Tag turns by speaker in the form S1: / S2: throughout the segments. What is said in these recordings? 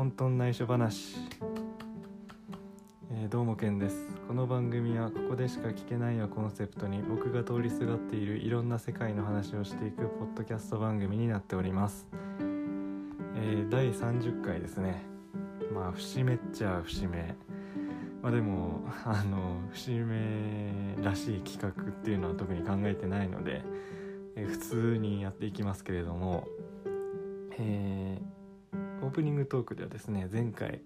S1: 混沌内緒話、えーどうもけんです。この番組はここでしか聞けないをコンセプトに僕が通りすがっているいろんな世界の話をしていくポッドキャスト番組になっております、えー第30回ですね。まあ節目っちゃ節目。まあでもあの節目らしい企画っていうのは特に考えてないので、えー普通にやっていきますけれどもえーオープニングトークではですね前回、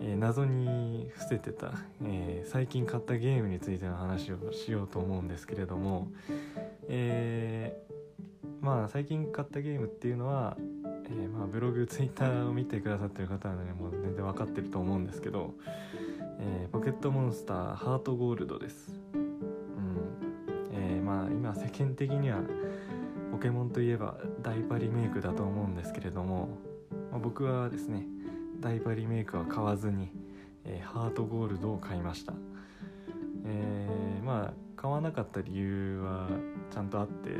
S1: えー謎に伏せてた、えー最近買ったゲームについての話をしようと思うんですけれども、えーまあ最近買ったゲームっていうのは、えーまあ、ブログツイッターを見てくださってる方はねもう全然分かってると思うんですけど、えポケットモンスターハートゴールドです。うんえまあ今世間的にはポケモンといえばダイパリメイクだと思うんですけれども、まあ僕はですねダイパリメイクは買わずに、えーハートゴールドを買いました、えーまあ買わなかった理由はちゃんとあって、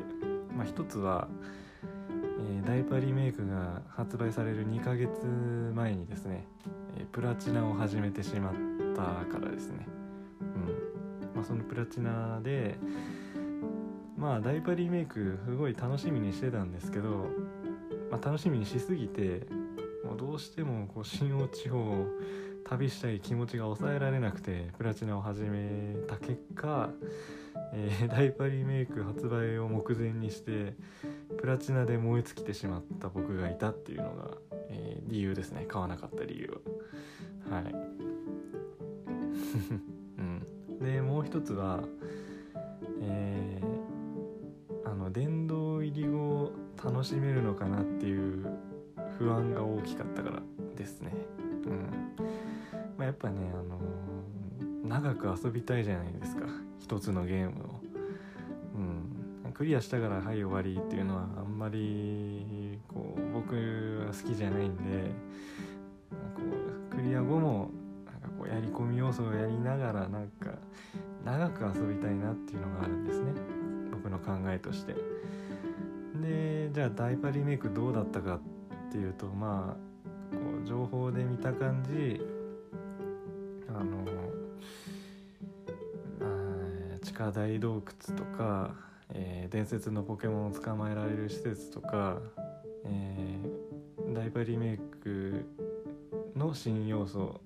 S1: まあ、一つは、えーダイパリメイクが発売される2ヶ月前にですね、えプラチナを始めてしまったからですね。うん。まあそのプラチナでまあダイパリメイクすごい楽しみにしてたんですけど、まあ、楽しみにしすぎてどうしてもこう新大地方を旅したい気持ちが抑えられなくてプラチナを始めた結果、えー ダイパリメイク発売を目前にしてプラチナで燃え尽きてしまった僕がいたっていうのが、えー理由ですね。買わなかった理由ははい。うん、でもう一つはえーあの殿堂入り後楽しめるのかなっていう不安が大きかったからですね。うん。まあ、やっぱねあのー長く遊びたいじゃないですか。一つのゲームを。うん。クリアしたからはい終わりっていうのはあんまりこう僕は好きじゃないんでこうクリア後もなんかこうやり込み要素をやりながらなんか長く遊びたいなっていうのがあるんですね。僕の考えとして。でじゃあダイパリメイクどうだったかってていうとまあこう情報で見た感じあのあ地下大洞窟とか、えー伝説のポケモンを捕まえられる施設とか、えーダイパリメイクの新要素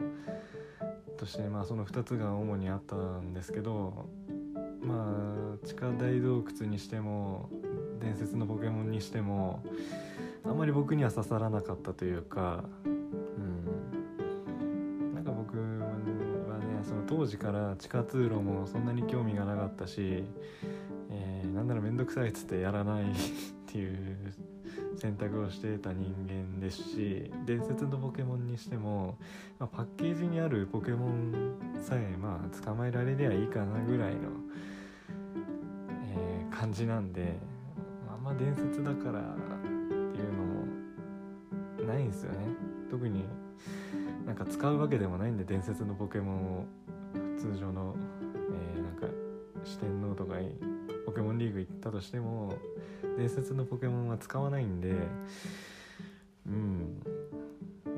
S1: として、まあ、その2つが主にあったんですけどまあ地下大洞窟にしても伝説のポケモンにしてもあんまり僕には刺さらなかったというか、うん、なんか僕はねその当時から地下通路もそんなに興味がなかったし、えーなんなら面倒くさいっつってやらないっていう選択をしてた人間ですし伝説のポケモンにしても、まあ、パッケージにあるポケモンさえまあ捕まえられりゃいいかなぐらいの、えー感じなんであんま伝説だからないんですよね。特になんか使うわけでもないんで伝説のポケモンを。通常の、えーなんか四天王とかにポケモンリーグ行ったとしても伝説のポケモンは使わないんでうん。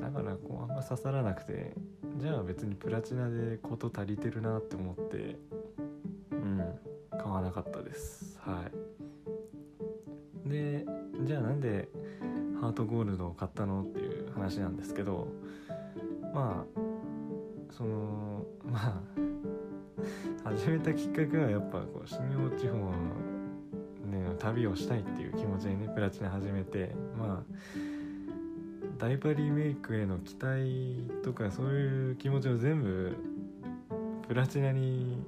S1: だからこうあんま刺さらなくてじゃあ別にプラチナで事足りてるなって思ってうん。買わなかったです。はい。でじゃあなんでハートゴールドを買ったのっていう話なんですけどまあそのまあ始めたきっかけはやっぱこう新大地方の、ね、旅をしたいっていう気持ちでねプラチナ始めてまあダイパリメイクへの期待とかそういう気持ちを全部プラチナに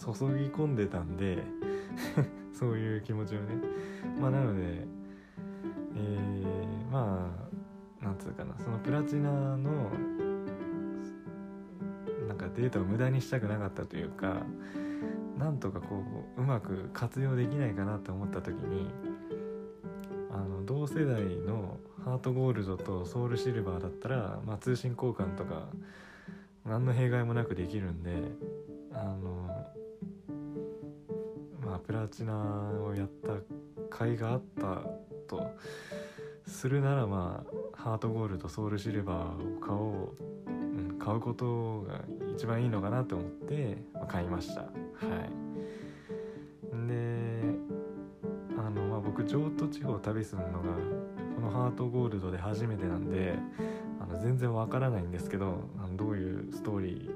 S1: 注ぎ込んでたんで そういう気持ちをね。まあなのでえー、まあなんつうかなそのプラチナのなんかデータを無駄にしたくなかったというかなんとかこううまく活用できないかなと思った時にあの同世代のハートゴールドとソウルシルバーだったら、まあ、通信交換とか何の弊害もなくできるんであのまあプラチナをやった甲斐があったとするならまあハートゴールドソウルシルバーを買おう、うん、買うことが一番いいのかなと思って、まあ、買いました。はい。であのまあ僕譲渡地方を旅するのがこのハートゴールドで初めてなんであの全然わからないんですけどあのどういうストーリ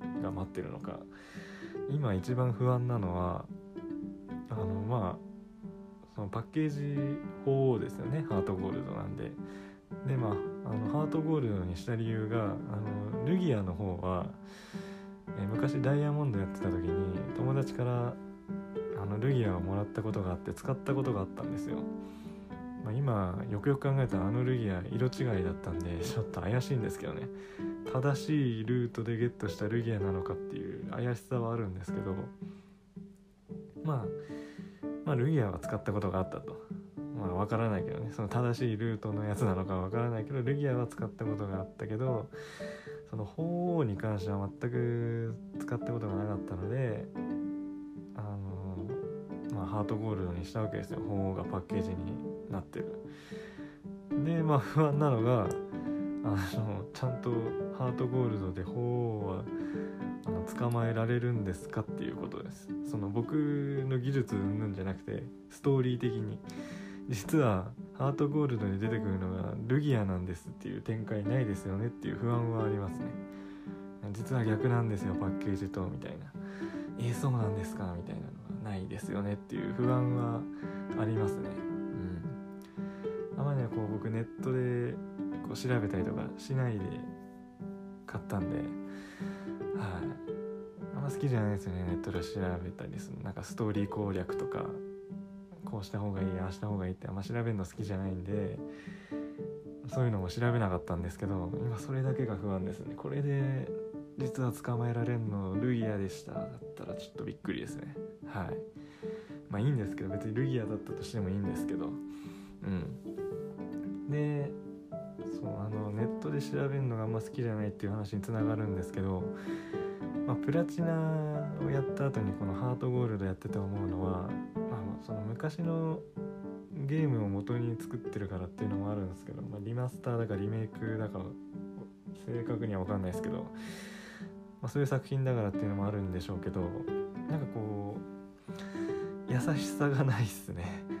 S1: ーが待ってるのか。今一番不安なのはあのまあそのパッケージ法ですよね。ハートゴールドなんで。でまああのハートゴールドにした理由があのルギアの方は、え昔ダイヤモンドやってた時に友達からあのルギアをもらったことがあって使ったことがあったんですよ、まあ、今よくよく考えたらあのルギア色違いだったんでちょっと怪しいんですけどね。正しいルートでゲットしたルギアなのかっていう怪しさはあるんですけど。まあまあ、ルギアは使ったことがあったと。まあ、わからないけどねその正しいルートのやつなのかわからないけどルギアは使ったことがあったけどその鳳凰に関しては全く使ったことがなかったのであの、まあ、ハートゴールドにしたわけですよ鳳凰がパッケージになってる。でまあ不安なのがあのちゃんとハートゴールドで鳳凰はあの捕まえられるんですかっていうことです。その僕の技術云々じゃなくてストーリー的に。実はハートゴールドに出てくるのがルギアなんですっていう展開ないですよねっていう不安はありますね。実は逆なんですよパッケージと。みたいなえー、そうなんですかみたいなのがないですよねっていう不安はありますね。うん。あまりねこう僕ネットでこう調べたりとかしないで買ったんではい。あんま好きじゃないですよねネットで調べたりするなんかストーリー攻略とかこうした方がいいああした方がいいってあんま調べるの好きじゃないんでそういうのも調べなかったんですけど今それだけが不安ですね。これで実は捕まえられんのルギアでした。だったらちょっとびっくりですね。はい。まあいいんですけど別にルギアだったとしてもいいんですけど。うん。でそうあのネットで調べるのがあんま好きじゃないっていう話につながるんですけど、まあ、プラチナをやった後にこのハートゴールドやってて思うのは、まあ、その昔のゲームを元に作ってるからっていうのもあるんですけど、まあ、リマスターだかリメイクだか正確には分かんないですけど、まあ、そういう作品だからっていうのもあるんでしょうけどなんかこう優しさがないっすね。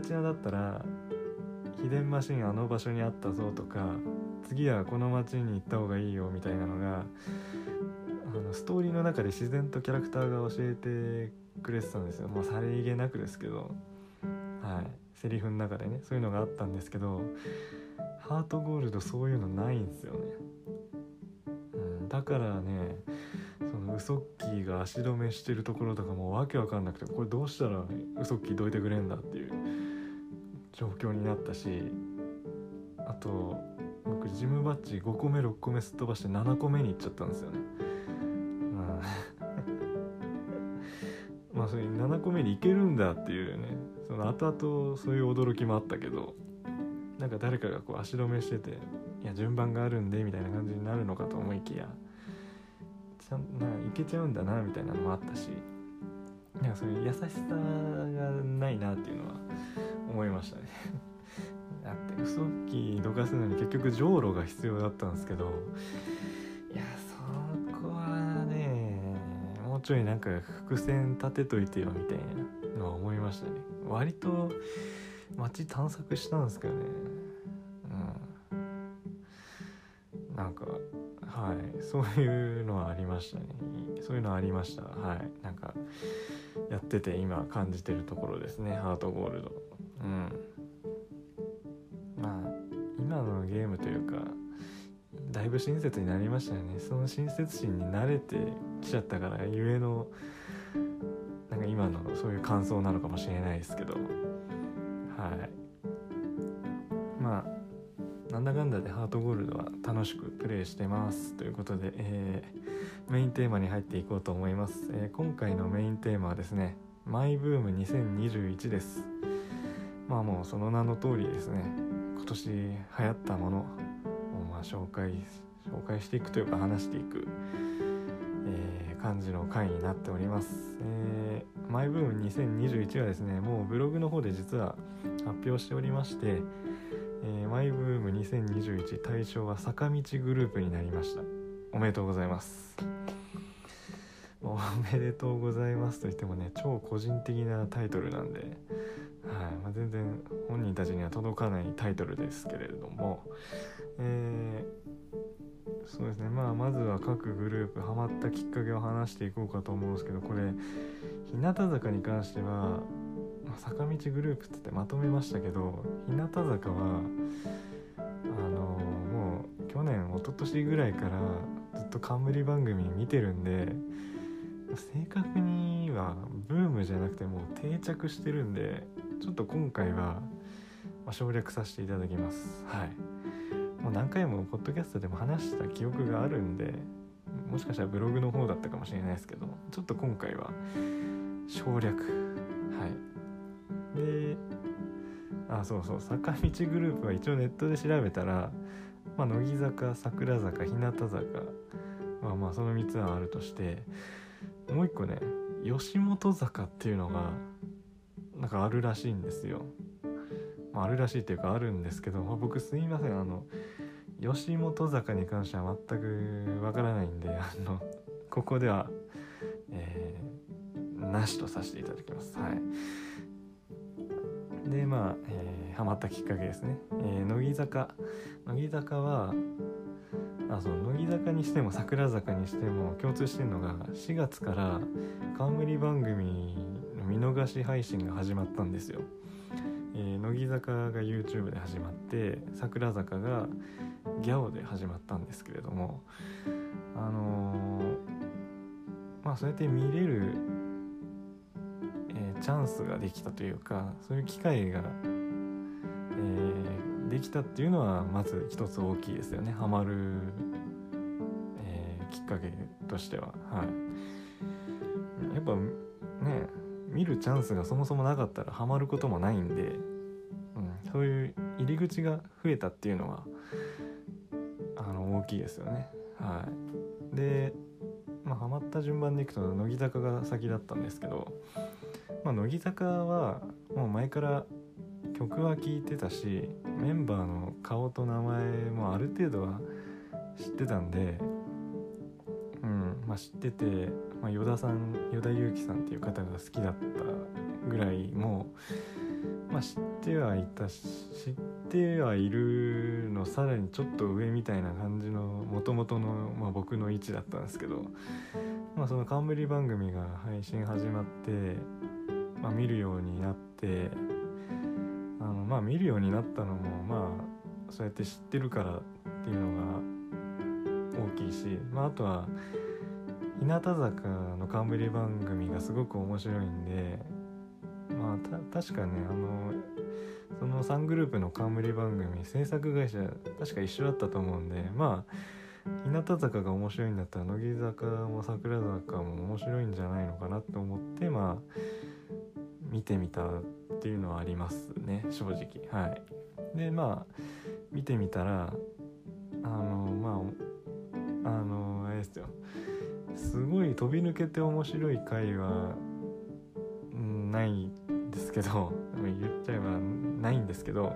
S1: ラチナだったら秘伝マシンあの場所にあったぞとか次はこの町に行った方がいいよみたいなのがあのストーリーの中で自然とキャラクターが教えてくれてたんですよ。まあさりげなくですけど。はい。セリフの中でねそういうのがあったんですけどハートゴールドそういうのないんですよね、うん、だからねそのウソッキーが足止めしてるところとかもわけわかんなくてこれどうしたらウソッキーどいてくれんだっていう状況になったしあと僕ジムバッジ5個目6個目すっ飛ばして7個目に行っちゃったんですよね。まあ まあそれ7個目に行けるんだっていうねその後々そういう驚きもあったけどなんか誰かがこう足止めしてていや順番があるんでみたいな感じになるのかと思いきやちゃんないけちゃうんだなみたいなのもあったしなんかそういう優しさがないなっていうのは思いましたね。だって嘘っきどかすのに結局じょうろが必要だったんですけどいやそこはねもうちょいなんか伏線立てといてよみたいなのは思いましたね。割と街探索したんですけどね。うん。なんかはい。そういうのはありましたね。そういうのはありました。はい。なんかやってて今感じてるところですね。ハートゴールド。うん。まあ今のゲームというかだいぶ親切になりましたよね。その親切心に慣れてきちゃったからゆえのなんか今のそういう感想なのかもしれないですけど。はい。まあなんだかんだでハートゴールドは楽しくプレイしてますということで、えー、メインテーマに入っていこうと思います、えー、今回のメインテーマはですねマイブーム2021です。まあもうその名の通りですね。今年流行ったものをま紹介紹介していくというか話していく、えー、感じの回になっております、え、マイブーム2021はですねもうブログの方で実は発表しておりまして、え、マイブーム2021対象は坂道グループになりました。おめでとうございます。おめでとうございますと言ってもね超個人的なタイトルなんで、まあ、全然本人たちには届かないタイトルですけれども、えー、そうですねまあまずは各グループハマったきっかけを話していこうかと思うんですけどこれ日向坂に関しては、まあ、坂道グループってってまとめましたけど日向坂はあのもう去年一昨年ぐらいからずっと冠番組見てるんで正確にはブームじゃなくてもう定着してるんでちょっと今回は省略させていただきます。はい。もう何回もポッドキャストでも話した記憶があるんでもしかしたらブログの方だったかもしれないですけどちょっと今回は省略。はい。であそうそう。坂道グループは一応ネットで調べたら、まあ、乃木坂桜坂日向坂まあまあその3つはあるとしてもう一個ね吉本坂っていうのがなんかあるらしいんですよ、まあ、あるらしいっていうかあるんですけど、まあ、僕すいません。あの吉本坂に関しては全くわからないんであのここでは、えー、なしとさせていただきます。はい。でまあ、えー、ハマったきっかけですね、えー、乃木坂。乃木坂はあそう乃木坂にしても桜坂にしても共通してるのが4月から冠番組見逃し配信が始まったんですよ、えー、乃木坂が YouTube で始まって桜坂がギャオで始まったんですけれどもあのー、まあそうやって見れる、えー、チャンスができたというかそういう機会が、えーできたっていうのはまず一つ大きいですよね。ハマる、え、きっかけとしては。はい。やっぱね見るチャンスがそもそもなかったらハマることもないんで、うん、そういう入り口が増えたっていうのはあの大きいですよね。はい。でまあハマった順番でいくと乃木坂が先だったんですけどまあ乃木坂はもう前から曲は聴いてたしメンバーの顔と名前もある程度は知ってたんで、うんまあ、知ってて、まあ、依田さん依田祐希さんっていう方が好きだったぐらいもう、まあ、知ってはいたし知ってはいるのさらにちょっと上みたいな感じのもともとの、まあ、僕の位置だったんですけど、まあ、その冠番組が配信始まって、まあ、見るようになって。あのまあ見るようになったのもまあそうやって知ってるからっていうのが大きいし、まあ、あとは日向坂の冠番組がすごく面白いんでまあ確かねあのその3グループの冠番組制作会社確か一緒だったと思うんでまあ日向坂が面白いんだったら乃木坂も桜坂も面白いんじゃないのかなと思ってまあ見てみたっていうのはありますね正直。はい。でまあ見てみたらあのまああのあれですよ。すごい飛び抜けて面白い回はないんですけど 言っちゃえばないんですけど、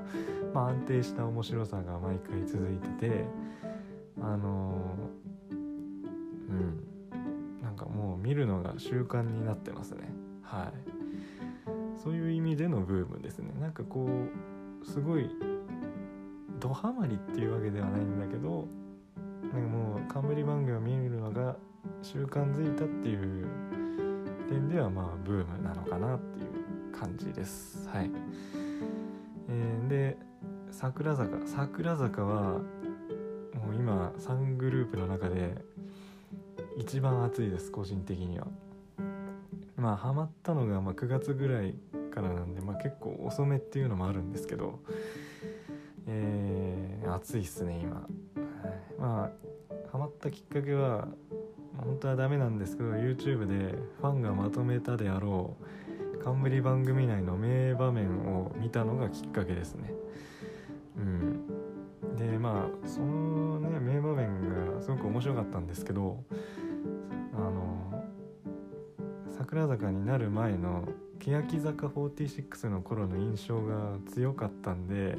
S1: まあ、安定した面白さが毎回続いててあのうん。なんかもう見るのが習慣になってますね。はい。そういう意味でのブームですね。なんかこうすごいドハマりっていうわけではないんだけどなんかもう冠番組を見るのが習慣づいたっていう点ではまあブームなのかなっていう感じです。はい、えー、で桜坂。桜坂はもう今3グループの中で一番熱いです個人的には。まあハマったのがま9月ぐらいからなんで、まあ、結構遅めっていうのもあるんですけど、えー、暑いっすね今、まあハマったきっかけは本当はダメなんですけど YouTube でファンがまとめたであろう冠番組内の名場面を見たのがきっかけですね。うん。でまあそのね名場面がすごく面白かったんですけどあの桜坂になる前の欅坂46の頃の印象が強かったんで、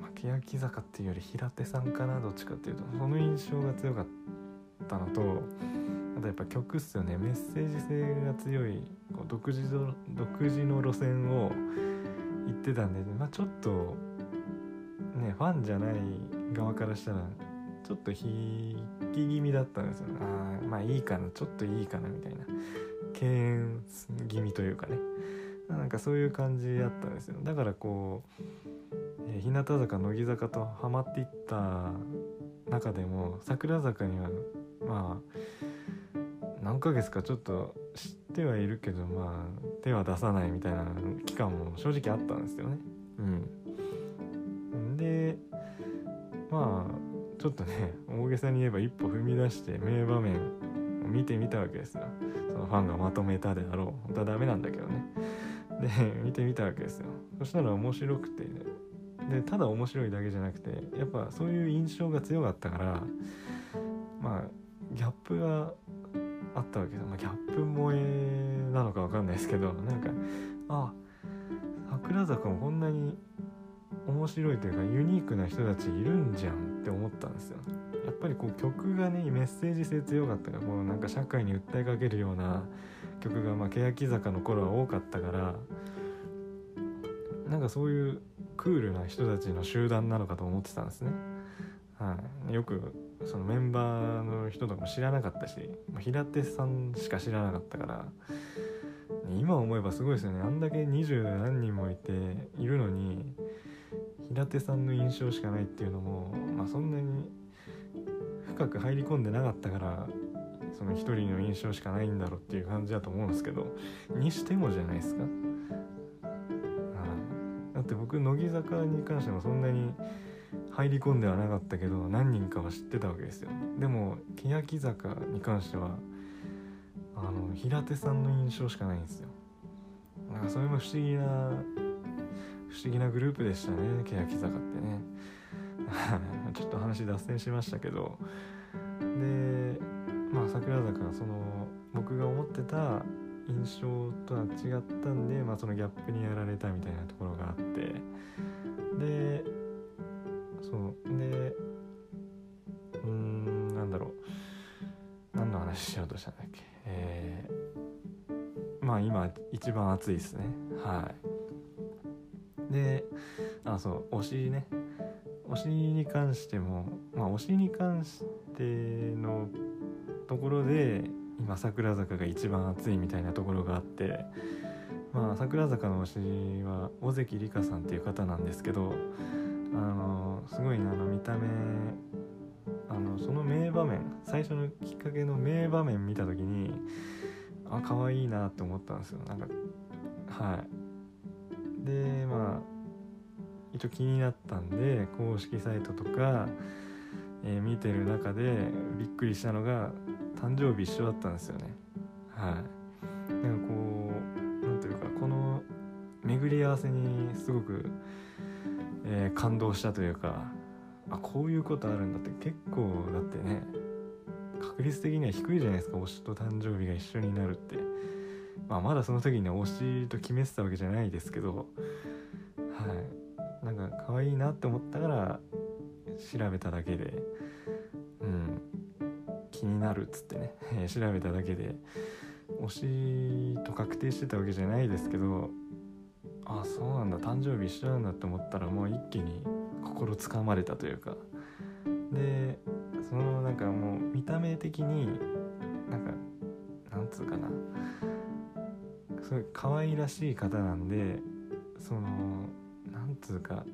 S1: まあ、欅坂っていうより平手さんかなどっちかっていうとその印象が強かった。たのとあとやっぱ曲っすよね。メッセージ性が強いこう独自の独自の路線を行ってたんで、まあ、ちょっとねファンじゃない側からしたらちょっと引き気味だったんですよああまあいいかなちょっといいかなみたいな。敬遠気味というかね。なんかそういう感じだったんですよ。だからこう、えー、日向坂乃木坂とハマっていった中でも桜坂にはまあ何ヶ月かちょっと知ってはいるけどまあ手は出さないみたいな期間も正直あったんですよね。うん。でまあちょっとね大げさに言えば一歩踏み出して名場面を見てみたわけですよ。そのファンがまとめたであろう。本当はダメなんだけどね。で見てみたわけですよ。そしたら面白くてでただ面白いだけじゃなくてやっぱそういう印象が強かったからまあギャップがあったわけで、まあ、ギャップ萌えなのか分かんないですけどなんかあ桜坂もこんなに面白いというかユニークな人たちいるんじゃんって思ったんですよ。やっぱりこう曲がねメッセージ性強かったからこうなんか社会に訴えかけるような曲がまあ欅坂の頃は多かったからなんかそういうクールな人たちの集団なのかと思ってたんですね、はい、よくそのメンバーの人とかも知らなかったし平手さんしか知らなかったから今思えばすごいですよねあんだけ二十何人もいているのに平手さんの印象しかないっていうのも、まあ、そんなに深く入り込んでなかったからその一人の印象しかないんだろうっていう感じだと思うんですけどにしてもじゃないですか。だって僕乃木坂に関してもそんなに入り込んではなかったけど何人かは知ってたわけですよ。でも欅坂に関してはあの平手さんの印象しかないんですよ。なんかそれも不思議な不思議なグループでしたね欅坂ってね。ちょっと話脱線しましたけど。でまあ桜坂その僕が思ってた印象とは違ったんで、まあ、そのギャップにやられたみたいなところがあって。でそう。でうーんなんだろう。何の話しようとしたんだっけ？えー、まあ今一番熱いですね。はい。であそう推しね。推しに関してもまあ推しに関してのところで今桜坂が一番熱いみたいなところがあってまあ桜坂の推しは尾関里香さんっていう方なんですけどあのすごいねあの見た目あのその名場面最初のきっかけの名場面見た時にあ可愛いなって思ったんですよ。なんかはい。でまあ一応気になったんで公式サイトとか、えー、見てる中でびっくりしたのが誕生日一緒だったんですよね。はい。なんかこう何ていうかこの巡り合わせにすごく、えー、感動したというかあこういうことあるんだって結構だってね確率的には低いじゃないですか。推しと誕生日が一緒になるって。まあ、まだその時には推しと決めてたわけじゃないですけどはい。なんか可愛いなって思ったから調べただけでうん気になるっつってね調べただけで推しと確定してたわけじゃないですけどあそうなんだ。誕生日一緒なんだって思ったらもう一気に心つかまれたというか。でそのなんかもう見た目的になんかなんつうかな。すごい可愛らしい方なんでそのなんつうか、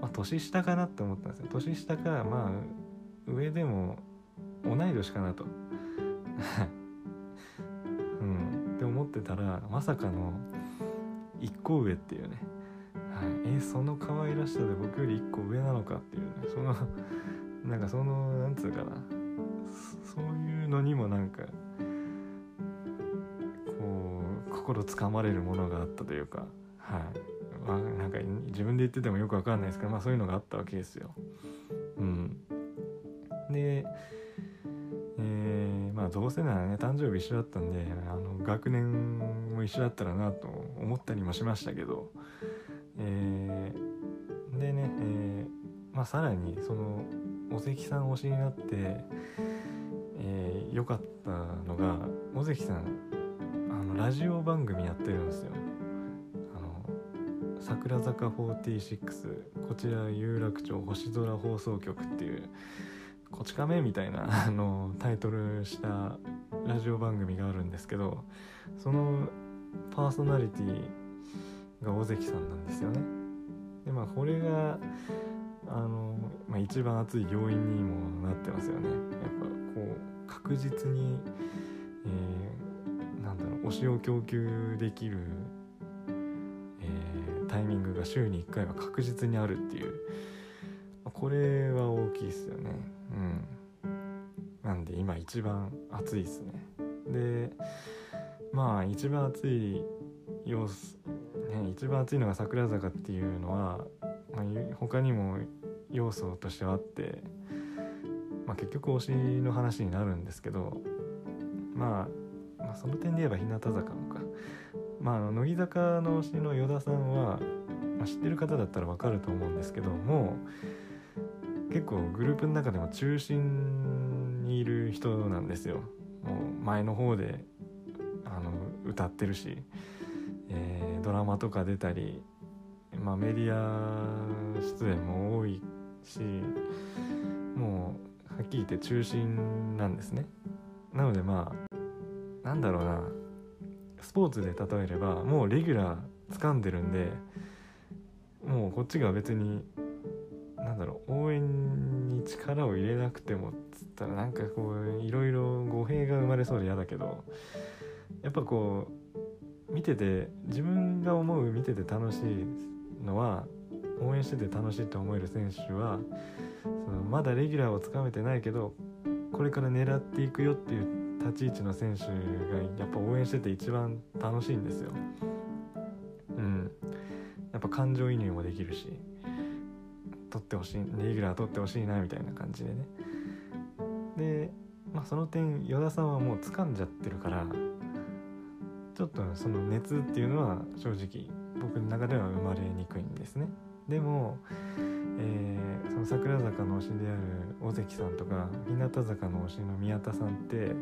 S1: まあ、年下かなって思ったんですよ。年下かまあ上でも同い年かなと。うん。って思ってたらまさかの個上っていうね、はい、えその可愛らしさで僕より1個上なのかっていうね。そのなんかそのなんつうかな。そういうのにもなんかこう心つかまれるものがあったというか。はい。まあなんか自分で言っててもよくわかんないですけどまあそういうのがあったわけですよ。うん、で、えー、まあどうせならね誕生日一緒だったんであの学年も一緒だったらなと思ったりもしましたけど、えー、でね、えー、まあ、さらにその尾関さん推しになって良、えー、かったのが尾関さんあのラジオ番組やってるんですよ。桜坂46こちら有楽町星空放送局っていうこち亀みたいなあのタイトルしたラジオ番組があるんですけどそのパーソナリティが尾関さんなんですよね。でまあこれがあの、まあ、一番熱い要因にもなってますよね。やっぱこう確実に、えー、なんだろう推しを供給できるえタイミングが週に1回は確実にあるっていうこれは大きいっすよねうんなんで今一番暑いっすねでまあ一番暑い様子ね一番暑いのが桜坂っていうのは、まあ、他にも要素としてはあって、まあ、結局推しの話になるんですけど、まあ、まあその点で言えば日向坂のかまあ、あの乃木坂の推しの依田さんは、まあ、知ってる方だったらわかると思うんですけども結構グループの中でも中心にいる人なんですよ。もう前の方で歌ってるし、えー、ドラマとか出たり、まあ、メディア出演も多いしもうはっきり言って中心なんですね。なのでまあなんだろうなスポーツで例えればもうレギュラー掴んでるんでもうこっちが別になんだろう応援に力を入れなくてもっつったらなんかこういろいろ語弊が生まれそうで嫌だけどやっぱこう見てて自分が思う見てて楽しいのは応援してて楽しいと思える選手はそのまだレギュラーをつかめてないけどこれから狙っていくよっていう立ち位置の選手がやっぱ応援してて一番楽しいんですよ。うん。やっぱ感情移入もできるし取ってほしいレギュラー取ってほしいなみたいな感じでね。で、まあ、その点依田さんはもう掴んじゃってるからちょっとその熱っていうのは正直僕の中では生まれにくいんですね。でも、えー、その桜坂の推しである尾関さんとか日向坂の推しの宮田さんって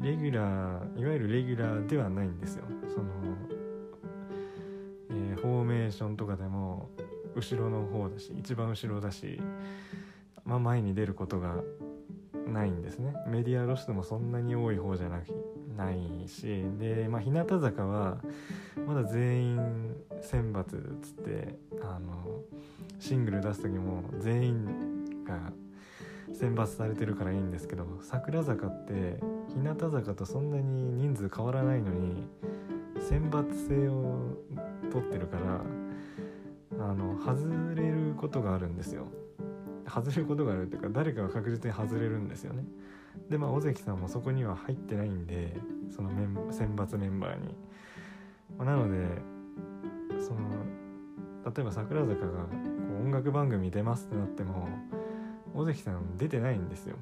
S1: レギュラーいわゆるレギュラーではないんですよその、えー、フォーメーションとかでも後ろの方だし一番後ろだし、まあ、前に出ることがないんですね。メディア露出もそんなに多い方じゃなくないし。で、まあ、日向坂はまだ全員選抜っつってあのシングル出す時も全員が選抜されてるからいいんですけど桜坂って日向坂とそんなに人数変わらないのに選抜制を取ってるからあの外れることがあるんですよ。外れることがあるっていうか誰かが確実に外れるんですよね。でまあ尾関さんもそこには入ってないんでその選抜メンバーに、まあ、なのでその例えば桜坂がこう音楽番組出ますってなっても尾関さん出てないんですよ。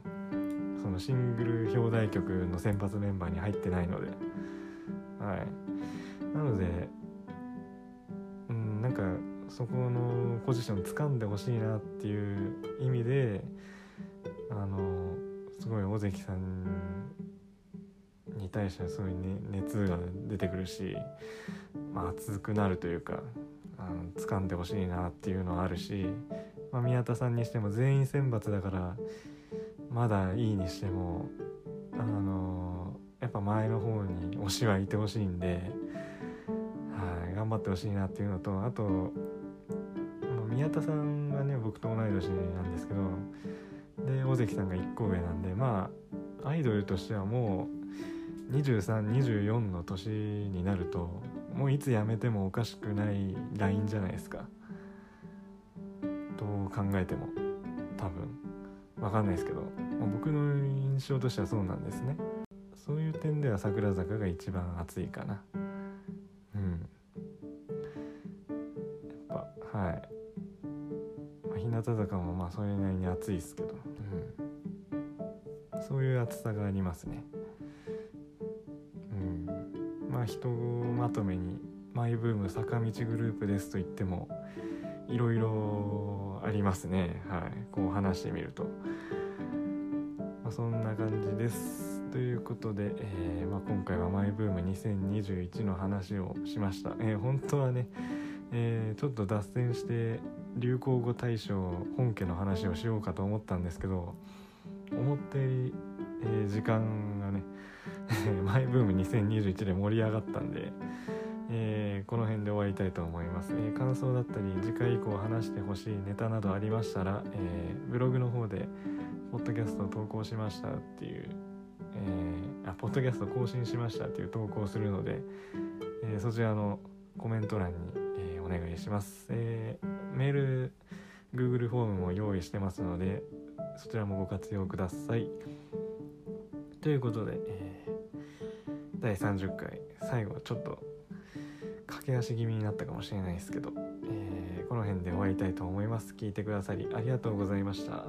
S1: そのシングル表題曲の先発メンバーに入ってないので。はい。なのでうんなんかそこのポジション掴んでほしいなっていう意味であのすごい尾関さんに対してはそうい、ね、熱が出てくるし、まあ、熱くなるというかあの掴んでほしいなっていうのはあるし、まあ、宮田さんにしても全員選抜だからまだいいにしてもあのやっぱ前の方に推しはいてほしいんで、はい、頑張ってほしいなっていうのとあと宮田さんがね僕と同い年なんですけどで尾関さんが1個上なんでまあアイドルとしてはもう2324の年になるともういつ辞めてもおかしくないラインじゃないですか。どう考えても多分。分かんないですけど、まあ、僕の印象としてはそうなんですね。そういう点では桜坂が一番熱いかな。うん。やっぱはい、まあ、日向坂もまあそれなりに熱いですけど、うん、そういう厚さがありますね。うん。まあひとまとめにマイブーム坂道グループですと言ってもいろいろありますね。はい。こう話してみると、まあ、そんな感じです。ということで、えー、まあ、今回はマイブーム2021の話をしました、えー、本当はね、えー、ちょっと脱線して流行語大賞本家の話をしようかと思ったんですけど思ったより、え時間がね マイブーム2021で盛り上がったんでえー、この辺で終わりたいと思います、えー、感想だったり次回以降話してほしいネタなどありましたら、え、ブログの方でポッドキャスト投稿しましたっていう、えあポッドキャスト更新しましたっていう投稿するので、えそちらのコメント欄に、えお願いします、えメール Google フォームも用意してますのでそちらもご活用ください。ということで、え第30回最後ちょっと駆け足気味になったかもしれないですけど、えー、この辺で終わりたいと思います。聞いてくださりありがとうございました。